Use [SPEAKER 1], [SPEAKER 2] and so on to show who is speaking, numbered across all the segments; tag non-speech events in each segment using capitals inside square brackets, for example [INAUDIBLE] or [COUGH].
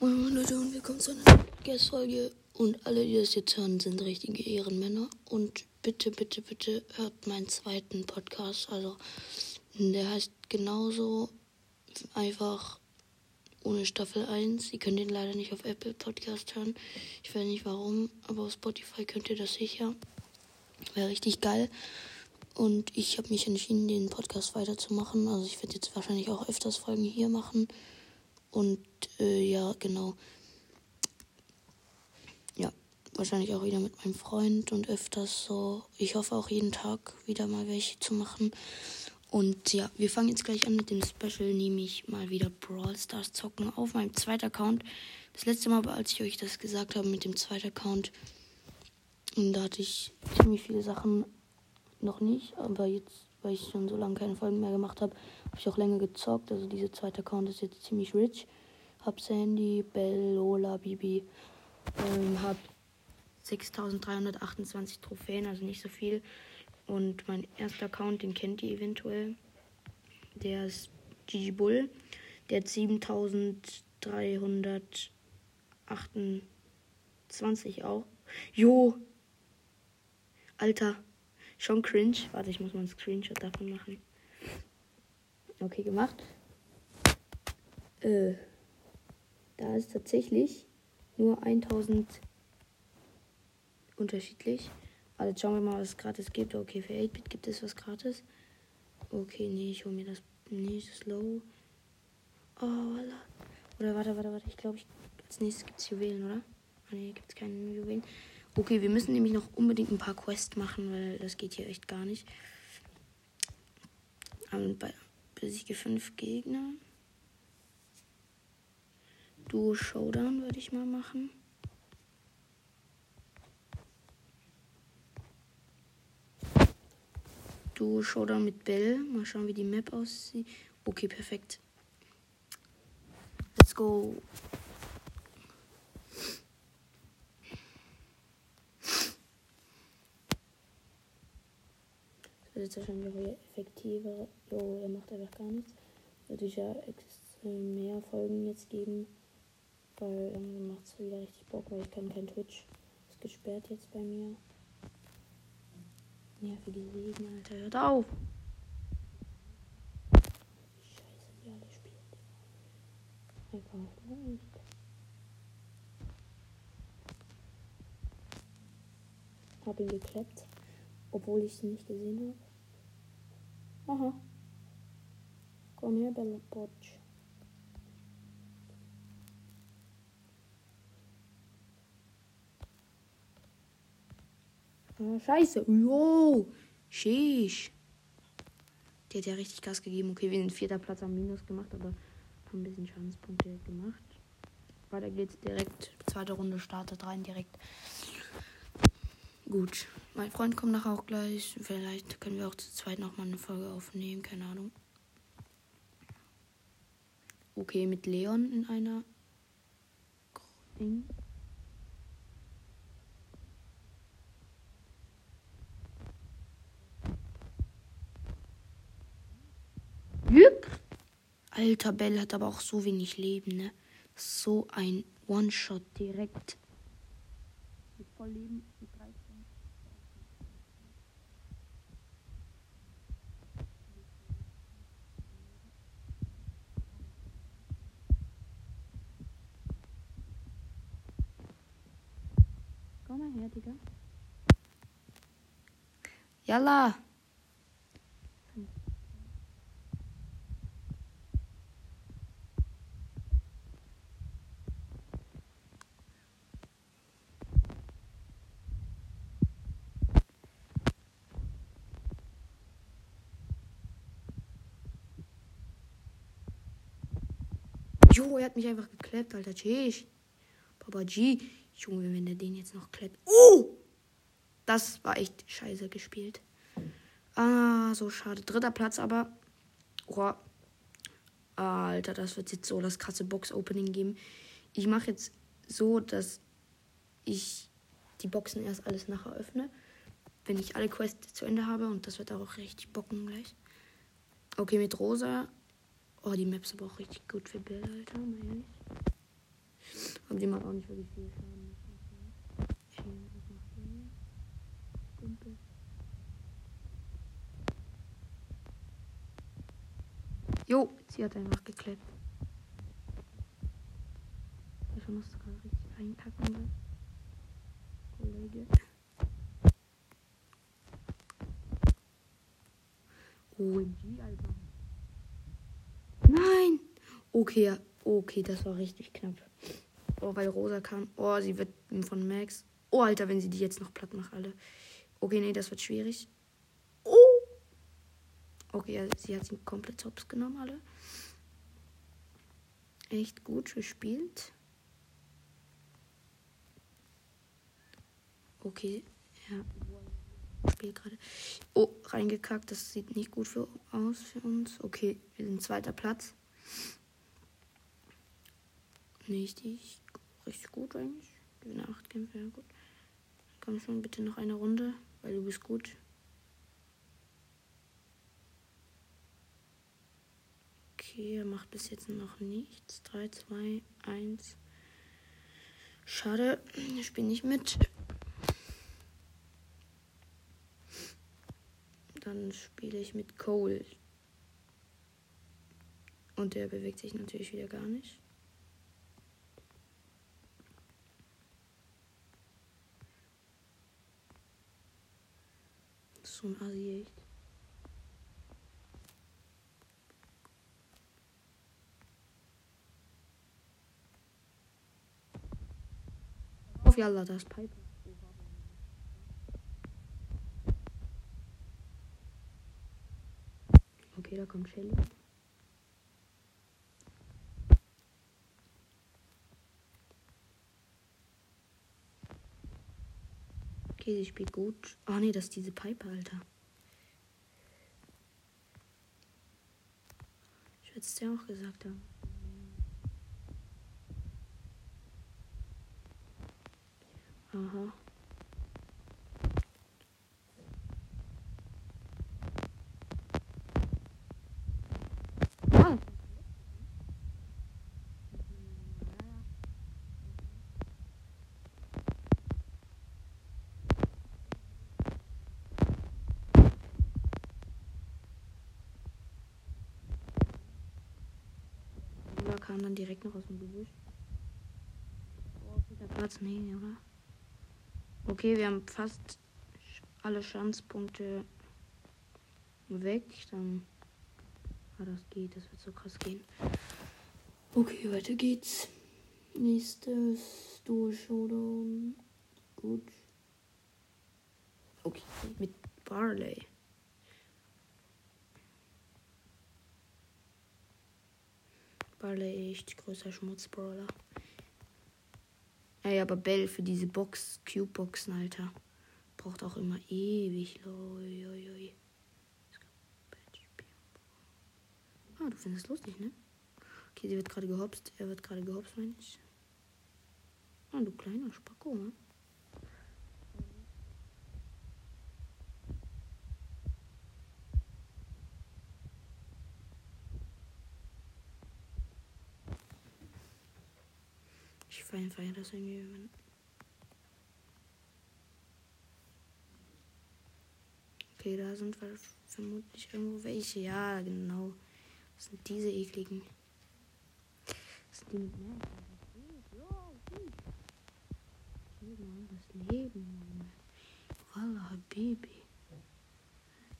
[SPEAKER 1] Moin Leute und willkommen zu einer Guest-Folge. Und alle, die das jetzt hören, sind richtige Ehrenmänner. Und bitte, bitte, bitte hört meinen zweiten Podcast. Also, der heißt genauso einfach ohne Staffel 1. Ihr könnt den leider nicht auf Apple Podcast hören. Ich weiß nicht warum, aber auf Spotify könnt ihr das sicher. Wäre richtig geil. Und ich habe mich entschieden, den Podcast weiterzumachen. Also ich werde jetzt wahrscheinlich auch öfters Folgen hier machen. Und äh, ja, genau. Ja, wahrscheinlich auch wieder mit meinem Freund und öfters so. Ich hoffe auch jeden Tag wieder mal welche zu machen. Und ja, wir fangen jetzt gleich an mit dem Special, nämlich mal wieder Brawl Stars zocken auf meinem zweiten Account. Das letzte Mal, als ich euch das gesagt habe mit dem zweiten Account, da hatte ich ziemlich viele Sachen noch nicht, aber jetzt, weil ich schon so lange keine Folgen mehr gemacht habe, habe ich auch länger gezockt. Also dieser zweite Account ist jetzt ziemlich rich. Hab Sandy, Bell, Lola, Bibi. Ähm, hab 6328 Trophäen, also nicht so viel. Und mein erster Account, den kennt ihr eventuell. Der ist Gigi Bull. Der hat 7328 auch. Jo! Alter, schon cringe. Warte, ich muss mal einen Screenshot davon machen. Okay, gemacht. Äh, da ist tatsächlich nur 1000 unterschiedlich. Also schauen wir mal, was es gratis gibt. Okay, für 8-Bit gibt es was gratis. Okay, nee, ich hole mir das nicht slow. Oh, voilà. Oder warte, warte, warte. Ich glaube, ich, als nächstes gibt es Juwelen, oder? Ah, nee, gibt es keine Juwelen. Okay, wir müssen nämlich noch unbedingt ein paar Quests machen, weil das geht hier echt gar nicht. Und bei besiege fünf Gegner. Duo Showdown würde ich mal machen. Duo Showdown mit Bell. Mal schauen, wie die Map aussieht. Okay, perfekt. Let's go. Das wird jetzt wahrscheinlich auch effektiver. Jo, er macht einfach gar nichts. Würde ich ja mehr Folgen jetzt geben. Weil irgendwie macht es wieder richtig Bock, weil ich kann kein Twitch. Ist gesperrt jetzt bei mir. Nervige Segen, Alter. Hört auf! Scheiße, wie alle spielen. Einfach nicht. Hab ihn geklappt. Obwohl ich es nicht gesehen habe. Aha. Komm her, Bella Potsch. Ah, scheiße. Jo. Sheesh. Die hat ja richtig Gas gegeben. Okay, wir sind vierter Platz am Minus gemacht, aber haben ein bisschen Schadenspunkte gemacht. Weiter geht's direkt. Zweite Runde startet rein direkt. Gut. Mein Freund kommt nachher auch gleich. Vielleicht können wir auch zu zweit nochmal eine Folge aufnehmen. Keine Ahnung. Okay, mit Leon in einer Ding. Alter, Bell hat aber auch so wenig Leben, ne? So ein One-Shot direkt. Mit voll Leben, Komm mal her, Digga. Yalla. Jo, er hat mich einfach gekleppt, Alter. Tschüss. Papa G. Junge, wenn der den jetzt noch kleppt. Oh! Das war echt scheiße gespielt. Ah, so schade. Dritter Platz, aber. Oh. Alter, das wird jetzt so das krasse Box-Opening geben. Ich mache jetzt so, dass ich die Boxen erst alles nachher öffne. Wenn ich alle Quests zu Ende habe. Und das wird auch richtig bocken gleich. Okay, mit Rosa. Oh, die Maps aber auch richtig gut für Bilder, Alter. Mal ehrlich. Aber die macht auch nicht wirklich viel Schaden. Okay, was macht der hier? Dümpel. Jo, sie hat einfach geklappt. Ich muss gerade richtig einkacken. Ne? Kollege. OMG, Alter. Nein! Okay, okay, das war richtig knapp. Oh, weil Rosa kam. Oh, sie wird von Max. Oh, Alter, wenn sie die jetzt noch platt macht, alle. Okay, nee, das wird schwierig. Okay, also sie hat sie komplett hops genommen, alle. Echt gut gespielt. Okay, ja. Spiel gerade. Oh, reingekackt. Das sieht nicht gut für, aus für uns. Okay, wir sind zweiter Platz. Richtig, richtig gut eigentlich. Gewinne 8 Kämpfe, ja gut. Komm schon, bitte noch eine Runde, weil du bist gut. Okay, er macht bis jetzt noch nichts. 3, 2, 1. Schade, ich spiele nicht mit. Dann spiele ich mit Cole. Und der bewegt sich natürlich wieder gar nicht. So ein Asi echt. Auf Yalla, das Piper. Okay, da kommt Shelly. Okay, sie spielt gut. Oh nee, das ist diese Piper, Alter. Ich würde es dir auch gesagt haben. Aha. Ah. Lola kam dann direkt noch aus dem Gebüsch. Oh, Platz, nee, oder? Okay, wir haben fast alle Schanzpunkte weg. Dann. Ah, das geht, das wird so krass gehen. Okay, weiter geht's. Nächstes Duo Showdown. Gut. Okay, mit Barley. Barley echt größer Schmutzbrawler. Ey, aber Bell für diese Box, Cube-Boxen, Alter. Braucht auch immer ewig. Loi, Ah, du findest es lustig, ne? Okay, sie wird gerade gehopst. Er wird gerade gehopst, meine ich. Ah, du kleiner Spacko, ne? Feiere feier das irgendwie. Wenn okay, da sind vermutlich irgendwo welche. Ja, genau. Das sind diese ekligen. Das sind die mit Leben. Wallah, Baby.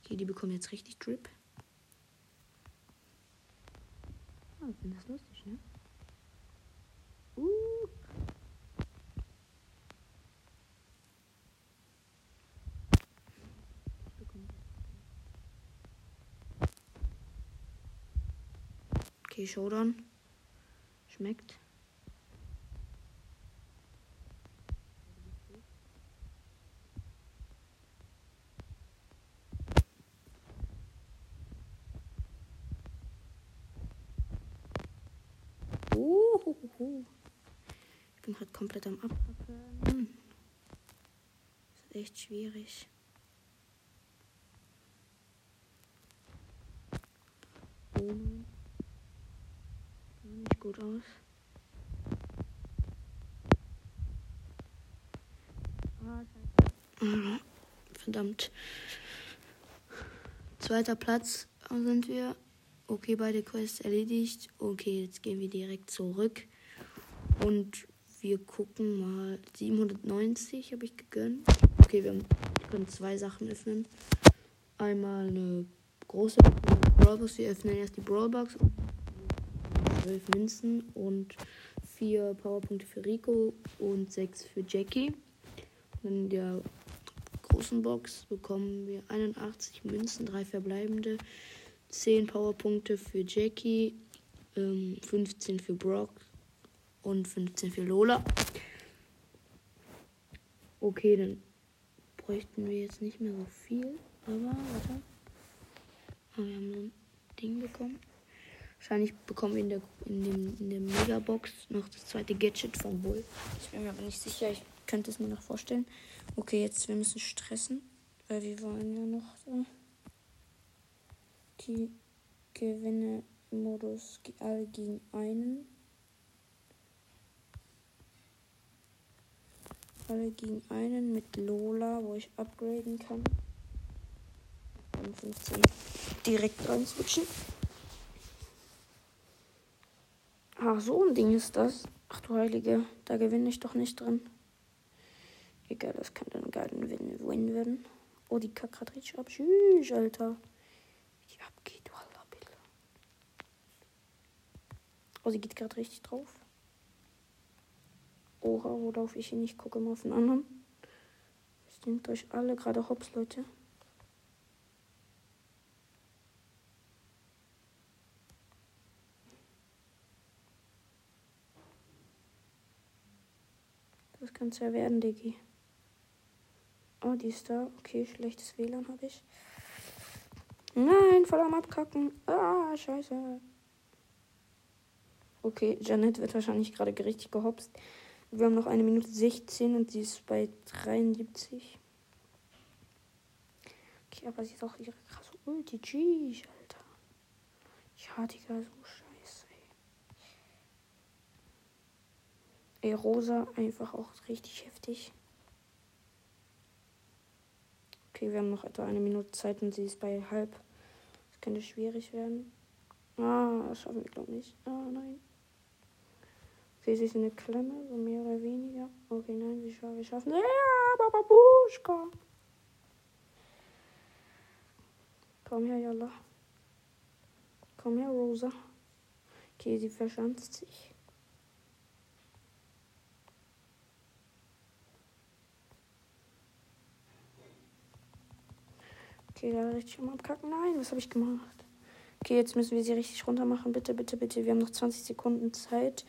[SPEAKER 1] Okay, die bekommen jetzt richtig Drip. Ah, ich finde das lustig, ne? Uh. Okay, Showdown. Schmeckt. Uhuhu. Ich bin gerade komplett am Abpacken. Das ist echt schwierig. Oh nicht gut aus. Mhm. Verdammt. Zweiter Platz sind wir. Okay, beide Quests erledigt. Okay, jetzt gehen wir direkt zurück. Und wir gucken mal. 790 habe ich gegönnt. Okay, wir können zwei Sachen öffnen. Einmal eine große Brawlbox. Wir öffnen erst die Brawlbox und 12 Münzen und 4 Powerpunkte für Rico und 6 für Jackie. In der großen Box bekommen wir 81 Münzen, 3 verbleibende, 10 Powerpunkte für Jackie, 15 ähm, für Brock und 15 für Lola. Okay, dann bräuchten wir jetzt nicht mehr so viel. Aber, warte. Oh, wir haben so ein Ding bekommen. Wahrscheinlich bekommen wir in der, in, dem, in der Megabox noch das zweite Gadget von Bull. Ich bin mir aber nicht sicher. Ich könnte es mir noch vorstellen. Okay, jetzt wir müssen stressen. Weil wir wollen ja noch so die Gewinne Modus alle gegen einen. Alle gegen einen mit Lola, wo ich upgraden kann. 15 direkt rein switchen. Ach, so ein Ding ist das. Ach du Heilige, da gewinne ich doch nicht drin. Egal, das kann dann geilen Win, Win werden. Oh, die richtig ab. Tschüss, Alter. Die abgeht, Wallah, bitte. Oh, sie geht gerade richtig drauf. Oha, wo laufe ich hin? Ich gucke mal auf den anderen. Nehmt euch alle gerade hops, Leute. Das kann es ja werden, Diggi. Oh, die ist da. Okay, schlechtes WLAN habe ich. Nein, voll am Abkacken. Ah, scheiße. Okay, Janet wird wahrscheinlich gerade richtig gehopst. Wir haben noch eine Minute 16 und sie ist bei 73. Okay, aber sie ist auch ihre krasse Ulti. Jeez, Alter. Ja, Digga, so scheiße. Ey, Rosa einfach auch richtig heftig. Okay, wir haben noch etwa eine Minute Zeit und sie ist bei halb. Das könnte schwierig werden. Ah, das schaffen wir, glaube ich nicht. Ah, nein. Okay, sie ist in der Klemme, so mehr oder weniger. Okay, nein, wir, scha wir schaffen es. Ja, Babuschka. Komm her, Jalla. Komm her, Rosa. Okay, sie verschanzt sich. Okay, da richtig am Abkacken. Nein, was habe ich gemacht? Okay, jetzt müssen wir sie richtig runter machen. Bitte, bitte, bitte. Wir haben noch 20 Sekunden Zeit.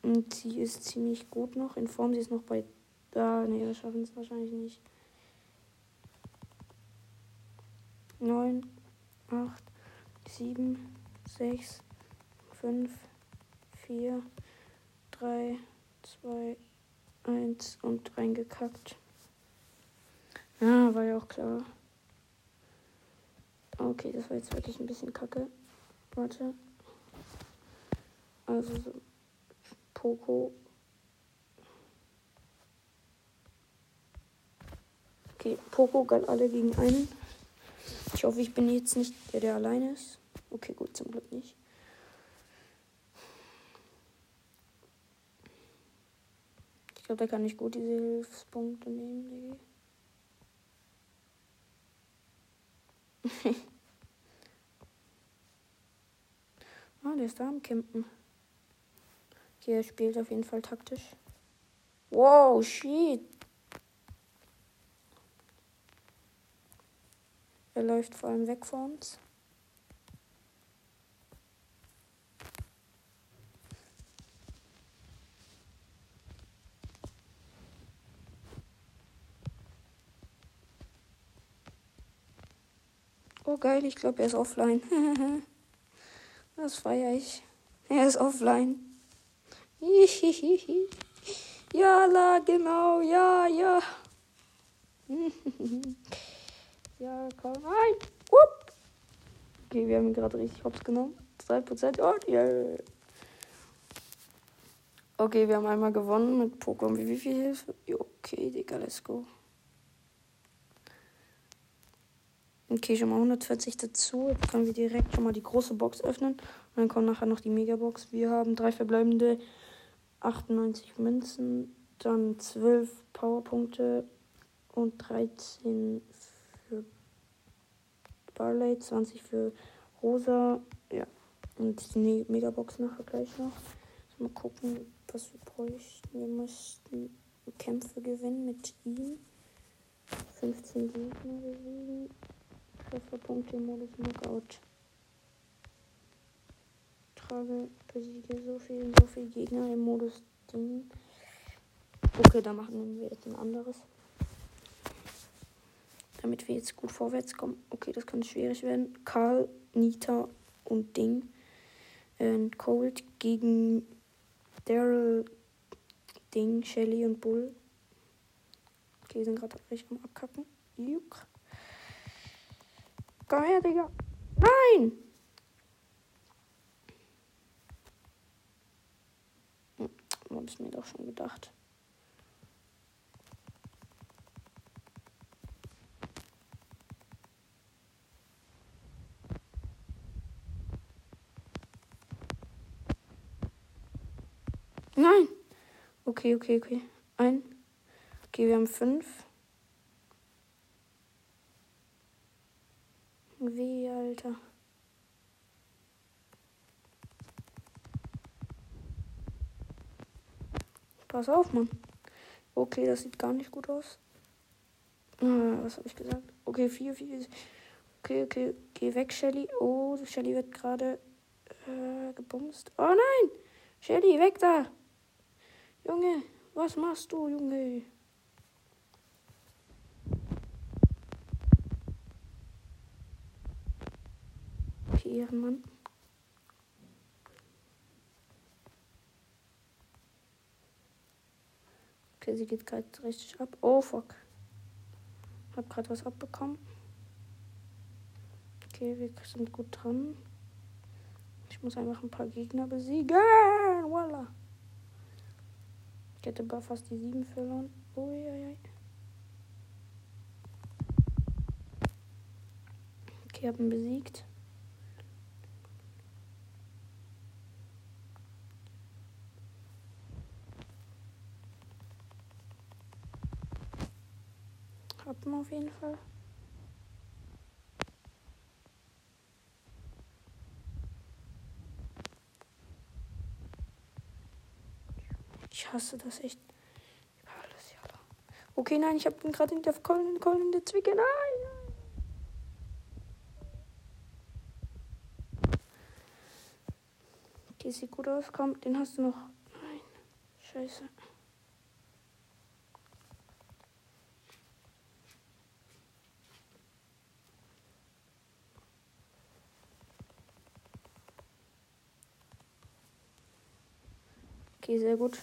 [SPEAKER 1] Und sie ist ziemlich gut noch in Form. Sie ist noch bei. Da, nee, wir schaffen es wahrscheinlich nicht. 9, 8, 7, 6, 5, 4, 3, 2, 1 und reingekackt. Ja, war ja auch klar. Okay, das war jetzt wirklich ein bisschen kacke. Warte. Also so. Poco. Okay, Poco galt alle gegen einen. Ich hoffe, ich bin jetzt nicht der, der alleine ist. Okay, gut, zum Glück nicht. Ich glaube, der kann nicht gut diese Hilfspunkte nehmen, Digga. [LAUGHS] Der ist da am Campen. Okay, er spielt auf jeden Fall taktisch. Wow, shit. Er läuft vor allem weg vor uns. Oh geil, ich glaube, er ist offline. [LAUGHS] Das feiere ich. Er ist offline. [LAUGHS] Ja, la, genau, ja, ja. [LAUGHS] ja, komm, nein. Upp. Okay, wir haben gerade richtig hops genommen. 3% und yeah. Okay, wir haben einmal gewonnen mit Pokémon. Wie viel Hilfe? Okay, Digga, let's go. Okay, schon mal 140 dazu. Jetzt können wir direkt schon mal die große Box öffnen. Und dann kommt nachher noch die Megabox. Wir haben drei verbleibende 98 Münzen, dann 12 Powerpunkte und 13 für Barley, 20 für Rosa. Ja, und die Megabox nachher gleich noch. Mal gucken, was wir bräuchten. Wir müssten Kämpfe gewinnen mit ihm. 15 Gegner besiegen. Trefferpunkte im Modus Knockout. Trage, besiege so viel, so viel Gegner im Modus Ding. Okay, da machen wir jetzt ein anderes. Damit wir jetzt gut vorwärts kommen. Okay, das kann schwierig werden. Karl, Nita und Ding. Und Cold gegen Daryl, Ding, Shelly und Bull. Okay, wir sind gerade richtig am Abkacken. Juck. Komm her, Digga. Nein! Hm, hab ich mir doch schon gedacht. Nein. Okay, okay, okay. Ein. Okay, wir haben fünf. Wie, Alter. Pass auf, Mann. Okay, das sieht gar nicht gut aus. Ah, was habe ich gesagt? Okay, vier, vier. Okay, okay, geh weg, Shelly. Oh, Shelly wird gerade äh, gebumst. Oh nein! Shelly, weg da! Junge, was machst du, Junge? Ehrenmann. Okay, sie geht gerade richtig ab. Oh, fuck. Hab gerade was abbekommen. Okay, wir sind gut dran. Ich muss einfach ein paar Gegner besiegen. Voila. Ich hätte aber fast die 7 verloren. Uiuiui. Okay, hab ihn besiegt. Hab ihn auf jeden Fall. Ich hasse das echt. Okay, nein, ich hab ihn gerade in der Colin in der Zwicke. Nein. Okay, sieht gut aus. Komm, den hast du noch. Nein. Scheiße. Okay, sehr gut.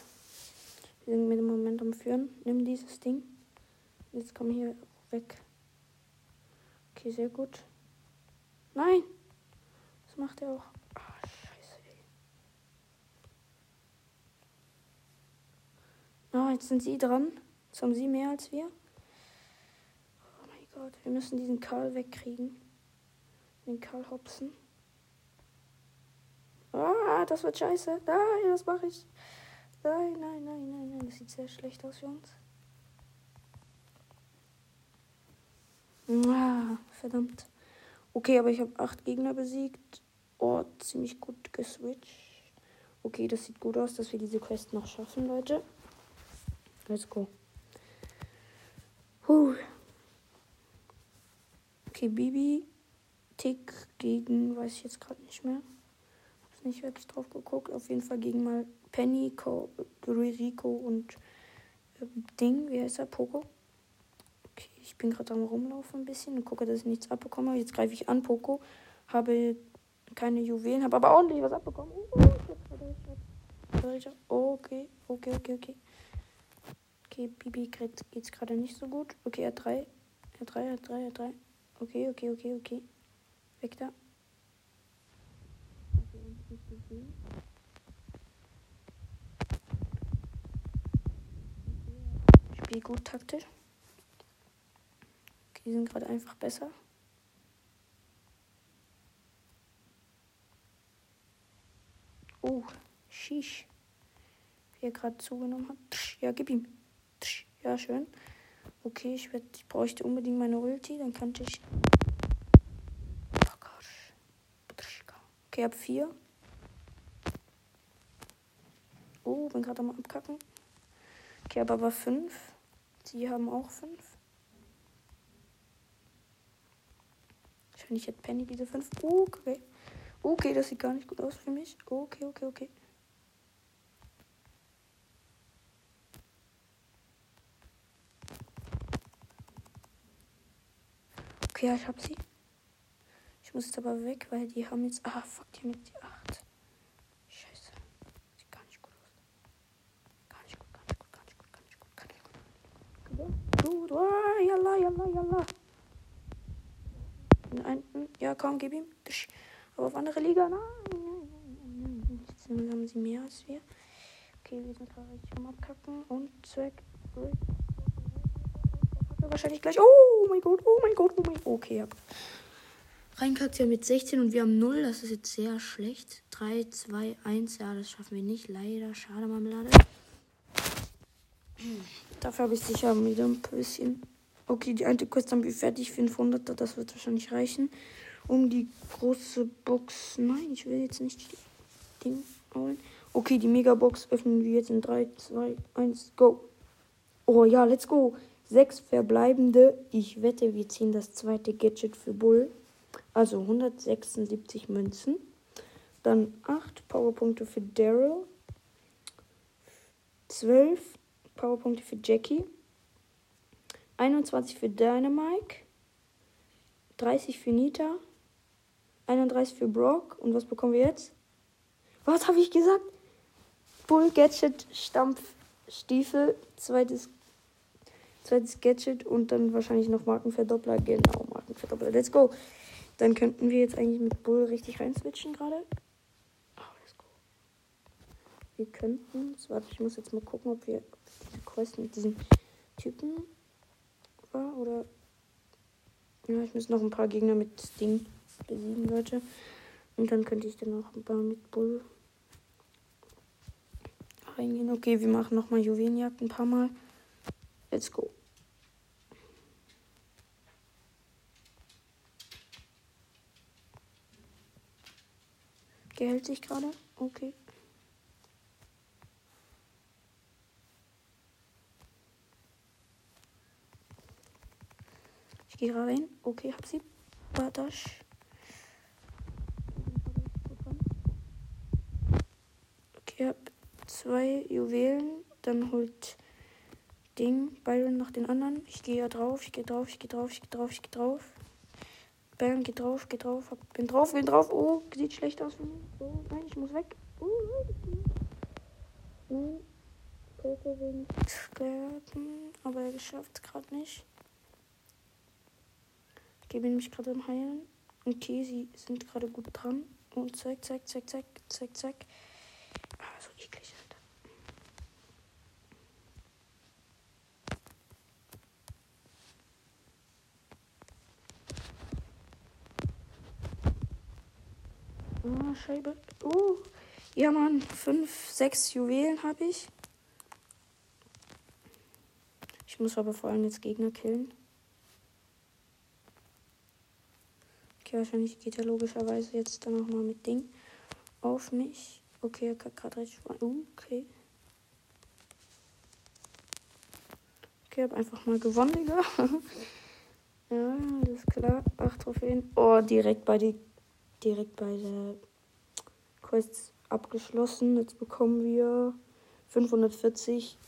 [SPEAKER 1] Wir sind mit dem Momentum führen. Nimm dieses Ding. Jetzt komm hier weg. Okay, sehr gut. Nein! Was macht er auch? Ah, scheiße. Ah, jetzt sind sie dran. Jetzt haben sie mehr als wir. Oh mein Gott, wir müssen diesen Karl wegkriegen. Den Karl Hobson. Ah, das wird scheiße. Nein, das mache ich. Nein, nein, nein, nein, nein. Das sieht sehr schlecht aus für uns. Ah, verdammt. Okay, aber ich habe acht Gegner besiegt. Oh, ziemlich gut geswitcht. Okay, das sieht gut aus, dass wir diese Quest noch schaffen, Leute. Let's go. Puh. Okay, Bibi. Tick gegen, weiß ich jetzt gerade nicht mehr. Hab's nicht wirklich drauf geguckt. Auf jeden Fall gegen mal Penny, Co Rico und äh, Ding, wie heißt er? Poco. Okay, ich bin gerade am Rumlaufen ein bisschen und gucke, dass ich nichts abbekomme. Jetzt greife ich an Poco. Habe keine Juwelen, habe aber ordentlich was abbekommen. Oh, okay, okay, okay, okay. Okay, Bibi geht's gerade nicht so gut. Okay, er drei. Er drei, er hat drei, er hat drei. Okay, okay, okay, okay. Weg da. Okay, Spiel gut taktisch. Okay, die sind gerade einfach besser. Oh, shish. Wie er gerade zugenommen hat. Ja, gib ihm. Ja, schön. Okay, ich, werd, ich bräuchte unbedingt meine Ulti, dann kann ich. Okay, hab 4. Oh, bin gerade am Abkacken. Okay, hab aber 5. Sie haben auch 5. Wahrscheinlich hat Penny diese 5. Okay. Okay, das sieht gar nicht gut aus für mich. Okay, okay, okay. Okay, ja, ich hab sie. Ich muss jetzt aber weg, weil die haben jetzt. Ah, fuck, die haben jetzt die 8. Scheiße. Sieht gar nicht gut aus. Gar nicht gut, gar nicht gut, gar nicht gut, gar nicht gut, gar Gut, oh, yalla, yalla, yalla. Nein, ja, komm, gib ihm. Aber auf andere Liga, nein. Jetzt haben sie mehr als wir. Okay, wir sind gerade richtig am Abkacken. Und Zweck. Wahrscheinlich gleich. Oh! mein Gott, oh mein Gott, oh mein Gott. Okay, ja. Reinkackt ja mit 16 und wir haben 0. Das ist jetzt sehr schlecht. 3, 2, 1. Ja, das schaffen wir nicht. Leider. Schade, Marmelade. Dafür habe ich sicher wieder ein bisschen. Okay, die eine Quest haben wir fertig. 500. Das wird wahrscheinlich reichen. Um die große Box. Nein, ich will jetzt nicht die Ding holen. Okay, die Megabox öffnen wir jetzt in 3, 2, 1, go. Oh ja, let's go. Sechs verbleibende. Ich wette, wir ziehen das zweite Gadget für Bull. Also 176 Münzen. Dann 8 Powerpunkte für Daryl. 12 Powerpunkte für Jackie. 21 für Dynamike. 30 für Nita. 31 für Brock. Und was bekommen wir jetzt? Was habe ich gesagt? Bull Gadget Stampf Stiefel. Zweites zweites Gadget und dann wahrscheinlich noch Markenverdoppler. Genau, Markenverdoppler. Let's go. Dann könnten wir jetzt eigentlich mit Bull richtig rein switchen gerade. Oh, let's go. Wir könnten. Warte, ich muss jetzt mal gucken, ob wir Quest mit diesem Typen war oder. Ja, ich muss noch ein paar Gegner mit Ding besiegen, Leute. Und dann könnte ich dann noch ein paar mit Bull reingehen. Okay, wir machen nochmal Juwelenjagd ein paar Mal. Let's go. Gehält sich gerade? Okay. Gehe rein. Okay, hab sie. Badasch. Okay, hab zwei Juwelen. Dann holt Ding Byron nach den anderen. Ich gehe ja drauf, ich gehe drauf, ich gehe drauf, ich gehe drauf, ich gehe drauf. Bam, geht drauf, geht drauf. Bin drauf, bin drauf. Oh, sieht schlecht aus. Oh, nein, ich muss weg. Oh, nein. Poco will nicht sterben, aber er geschafft es gerade nicht. Ich gebe nämlich gerade am Heilen. Okay, sie sind gerade gut dran. Und zack, zack, zack, zack, zack, zack. Ah, so eklig. Oh, Scheibe. Oh. Ja, Mann. Fünf, sechs Juwelen habe ich. Ich muss aber vor allem jetzt Gegner killen. Okay, wahrscheinlich geht er logischerweise jetzt dann nochmal mit Ding auf mich. Okay, er kann gerade recht uh, Okay. Okay, hab einfach mal gewonnen, Digga. [LAUGHS] ja, alles klar. Acht Trophäen. Oh, direkt bei die direkt bei der Quest abgeschlossen. Jetzt bekommen wir 540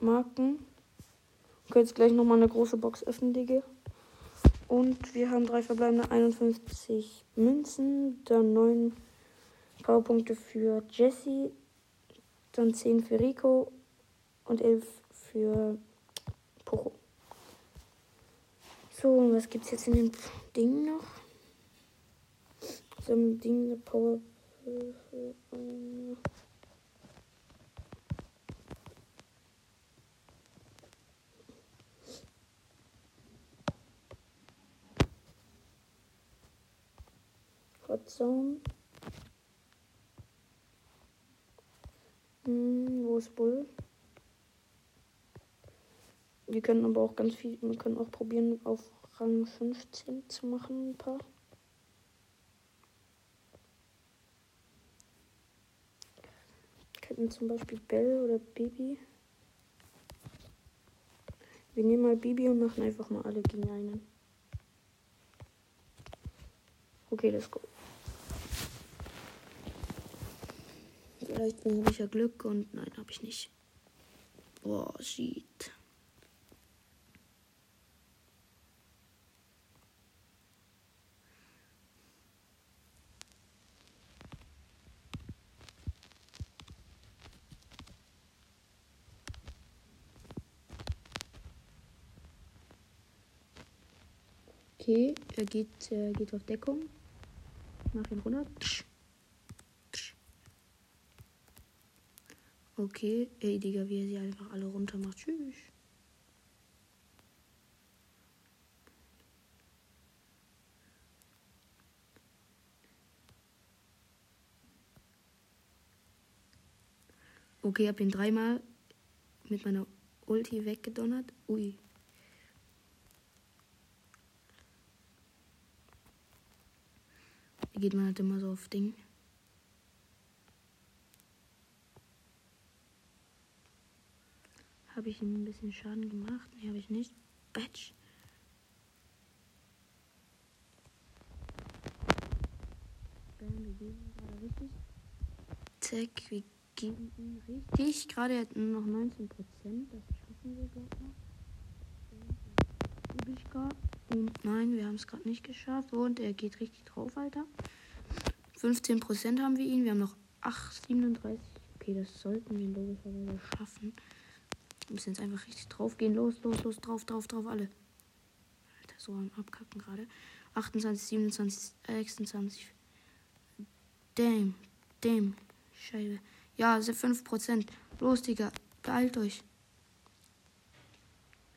[SPEAKER 1] Marken. Kann jetzt gleich nochmal eine große Box öffnen, Digga. Und wir haben drei verbleibende 51 Münzen, dann 9 Powerpunkte für Jesse, dann 10 für Rico und 11 für Pocho. So, was gibt es jetzt in den Dingen noch? some Ding Power. Hot Zone. wo ist Bull? Wir können aber auch ganz viel, wir können auch probieren, auf Rang 15 zu machen, ein paar. Könnten zum Beispiel Bell oder Baby. Wir nehmen mal Bibi und machen einfach mal alle gegen einen. Okay, let's go. Vielleicht habe ich ja Glück und nein, habe ich nicht. Boah, shit. Okay, er geht, er geht auf Deckung. Mach ihn runter. Okay, ey Digga, wie er sie einfach alle runter macht. Tschüss. Okay, hab ihn dreimal mit meiner Ulti weggedonnert. Ui. geht man halt immer so auf Ding. Habe ich ihm ein bisschen Schaden gemacht? Nee, habe ich nicht. Batch. Bam, wir geben gerade richtig. Zack, wir geben ihn richtig. Gerade hat nur noch 19 Prozent. Das schaffen wir, glaube ich. Und nein, wir haben es gerade nicht geschafft. Und er geht richtig drauf, Alter. 15% haben wir ihn. Wir haben noch 8, 37. Okay, das sollten wir logischerweise schaffen. Wir müssen jetzt einfach richtig drauf gehen. Los, los, los, drauf, drauf, drauf, alle. Alter, so am Abkacken gerade. 28, 27, 26. Damn, damn. Scheibe. Ja, 5%. Los, Digga. Beeilt euch.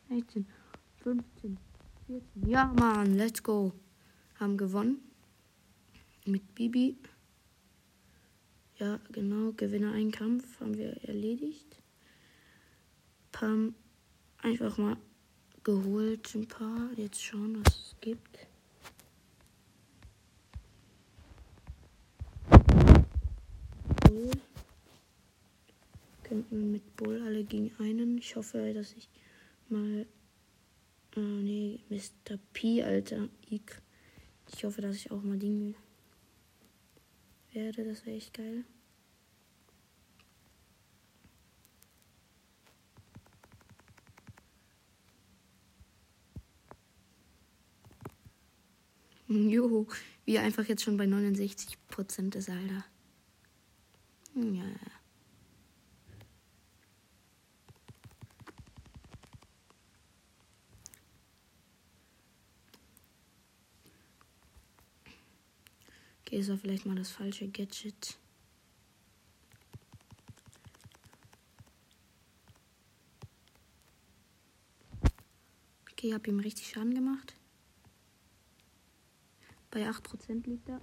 [SPEAKER 1] 16, 15, 14. Ja, Mann, let's go. Haben gewonnen mit Bibi. Ja, genau, Gewinner einen Kampf haben wir erledigt. Pam einfach mal geholt ein paar. Jetzt schauen, was es gibt. Bull. Könnten mit Bull alle gegen einen. Ich hoffe, dass ich mal. Äh, nee, Mr. P, Alter. Ich hoffe, dass ich auch mal Dinge werde. Das wäre echt geil. [LAUGHS] Wie er einfach jetzt schon bei 69 Prozent ist, Alter. Ja. Okay, ist war vielleicht mal das falsche Gadget. Okay, hab ihm richtig Schaden gemacht. Bei 8% liegt er.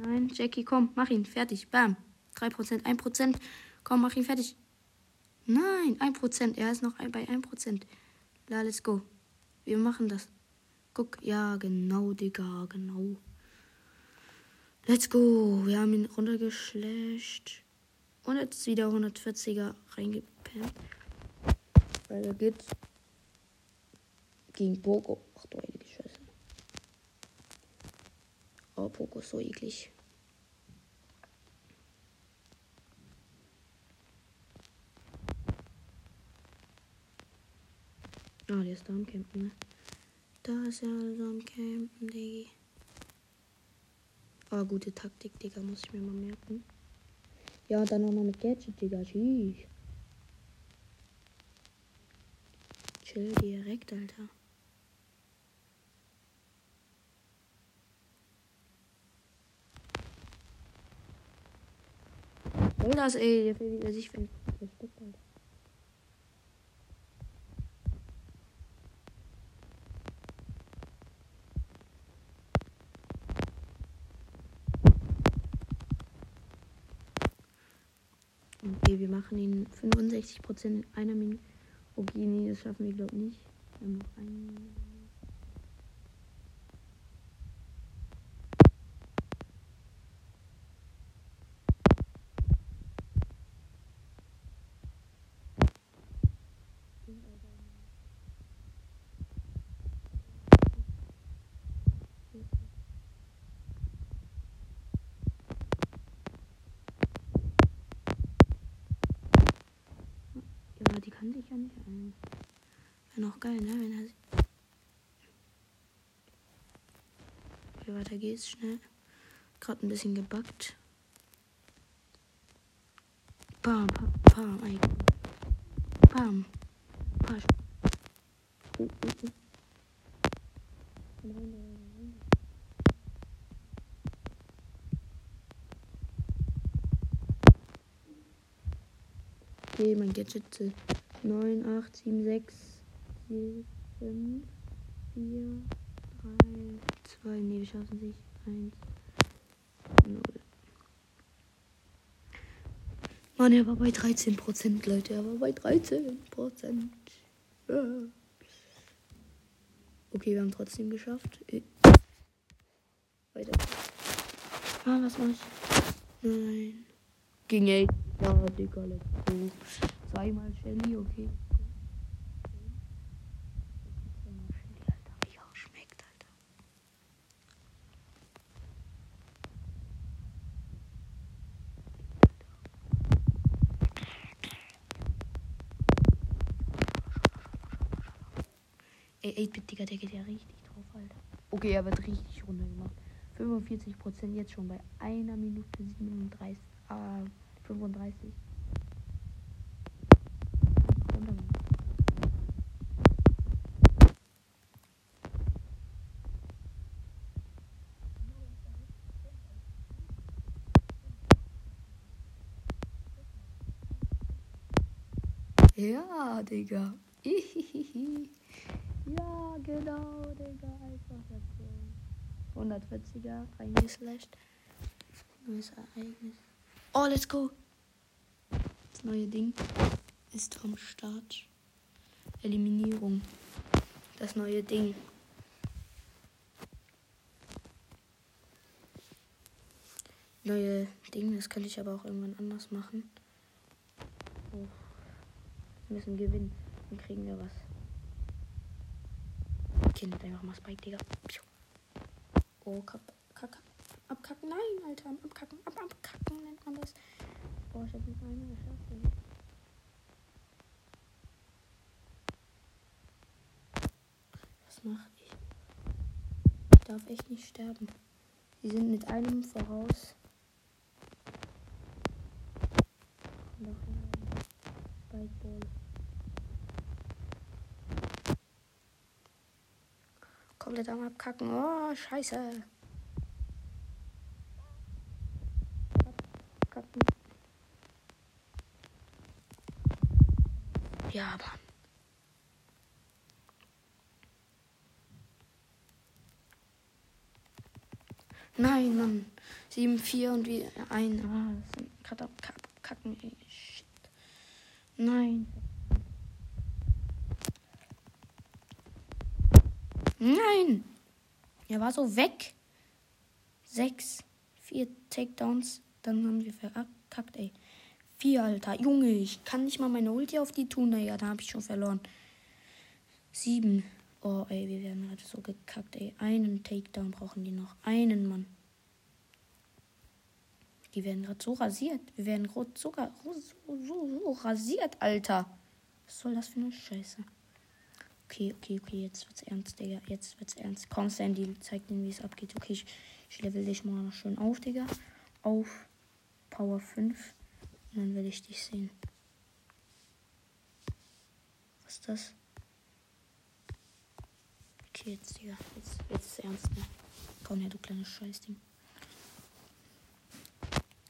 [SPEAKER 1] Nein, Jackie, komm, mach ihn fertig. Bam. 3%, 1%. Komm, mach ihn fertig. Nein, 1%. Er ist noch bei 1%. La, let's go. Wir machen das. Guck, ja, genau, Digga, genau. Let's go. Wir haben ihn runtergeschlecht. Und jetzt wieder 140er reingepennt. Weil er geht gegen Poco. Ach du heilige Scheiße. Oh, Poco ist so eklig. Ah, der ist da am Campen, ne? Da ist er also am Campen, Diggi. Ah, gute Taktik, Digga, muss ich mir mal merken. Ja, dann noch mal mit Gadget, Digga. Tschüss. Chill direkt, Alter. Das, ey? Der will wieder sich finden. Okay, wir machen ihn 65% in einer Minute. Okay, nee, das schaffen wir, glaube ich, nicht. Wir haben noch einen. Ja, die kann sich ja nicht ein. Wäre noch geil, ne? Wenn er. Okay, weiter geht's schnell. Gerade ein bisschen gebackt. Bam, bam, bam, ey. Bam. Bam. Oh, oh, oh. Okay, mein Gadget. 9, 8, 7, 6, 4, 5, 4, 3, 2, nee, wir schaffen sich. 1, 0. Mann, er war bei 13%, Leute. Er war bei 13%. Ja. Okay, wir haben trotzdem geschafft. Äh. Weiter. Ah, was mach ich? Nein. Ging ey. Ja, Digga, let's go. Zweimal Shelly, okay. Ey, 8-Bit, Digga, der geht ja richtig drauf, Alter. Okay, er wird richtig runtergemacht. 45% jetzt schon bei einer Minute 37, äh, 35. Ja, Digga. Ja, genau, Digga. Einfach dazu. 140er reingeslasht. Neues Ereignis. Oh, let's go. Das neue Ding ist am Start. Eliminierung. Das neue Ding. Neue Ding, das kann ich aber auch irgendwann anders machen. Oh. Wir müssen gewinnen. Dann kriegen wir was. Okay, nicht einfach mal Spike, Digga. Oh, kack, kack, kack. Abkacken, nein, Alter. Abkacken, ab, abkacken nennt man das. Boah, ich hab nicht mal eine geschafft, ey. Was mach ich? Ich darf echt nicht sterben. Sie sind mit einem voraus. Noch ein Spikeball. Komplett am Abkacken. Oh, scheiße. Abkacken. Ja, Mann. Nein, Mann. 7, 4 und wie ein. Ah, gerade abkacken. ey. Shit. Nein. Nein! Er war so weg. Sechs. Vier Takedowns. Dann haben wir verkackt, ey. Vier, Alter. Junge, ich kann nicht mal meine Ulti auf die tun. Naja, da habe ich schon verloren. Sieben. Oh, ey, wir werden gerade so gekackt, ey. Einen Takedown brauchen die noch. Einen, Mann. Die werden gerade so rasiert. Wir werden gerade so, so, so, so rasiert, Alter. Was soll das für eine Scheiße? Okay, okay, okay, jetzt wird's ernst, Digga. Jetzt wird's ernst. Komm, Sandy, zeig denen, wie es abgeht. Okay, ich, ich level dich mal noch schön auf, Digga. Auf Power 5. Und dann will ich dich sehen. Was ist das? Okay, jetzt, Digga. Jetzt, jetzt ist ernst, ne? Komm her, du kleines Scheißding.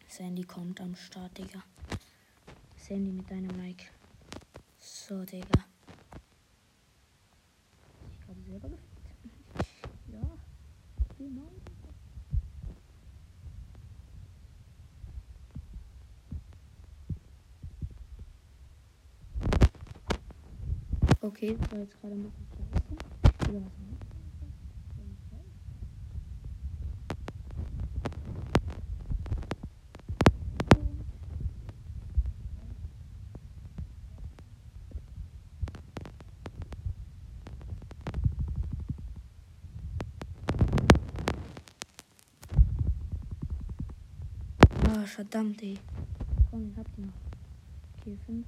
[SPEAKER 1] Sandy kommt am Start, Digga. Sandy mit deinem Mic. So, Digga selber gefickt. ja, genau. Okay, das war jetzt gerade ein bisschen scheiße. Ah, verdammt, ey. Komm, ich hab die noch. Okay, fünf.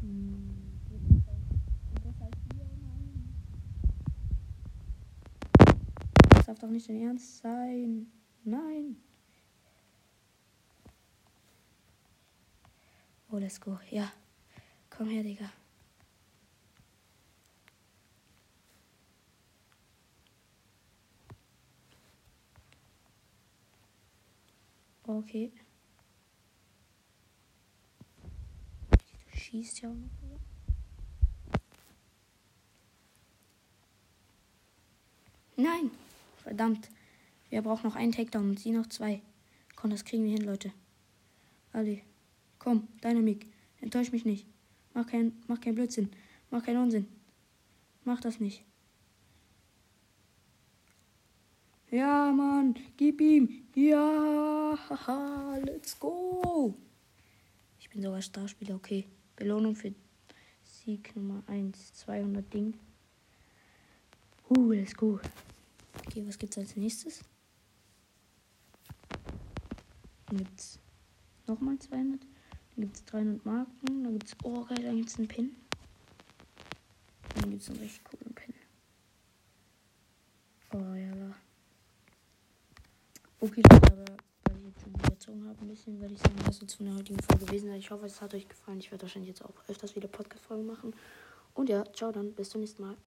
[SPEAKER 1] Hm, Das darf doch nicht dein Ernst sein. Nein. Oh, let's go. Ja. Komm her, Digga. Okay. Du schießt ja auch? Nein. Verdammt. Wir brauchen noch einen Takedown und sie noch zwei. Komm, das kriegen wir hin, Leute. Ali. Komm, Dynamik. Enttäusch mich nicht. Mach kein, mach kein Blödsinn. Mach keinen Unsinn. Mach das nicht. Ja, Mann. Gib ihm. Ja. Haha. Let's go. Ich bin sogar Starspieler. Okay. Belohnung für Sieg Nummer 1. 200 Ding. Uh, let's go. Okay, was gibt's als nächstes? Gibt's nochmal 200. Dann gibt es 300 Marken. Dann gibt es, oh geil, dann gibt es einen Pin. Dann gibt es einen richtig coolen Pin. Oh ja. Okay, Leute, weil ich jetzt schon überzogen habe, ein bisschen, werde ich sagen, das soll von der heutigen Folge gewesen. Ich hoffe, es hat euch gefallen. Ich werde wahrscheinlich jetzt auch öfters wieder Podcast-Folgen machen. Und ja, ciao dann, bis zum nächsten Mal.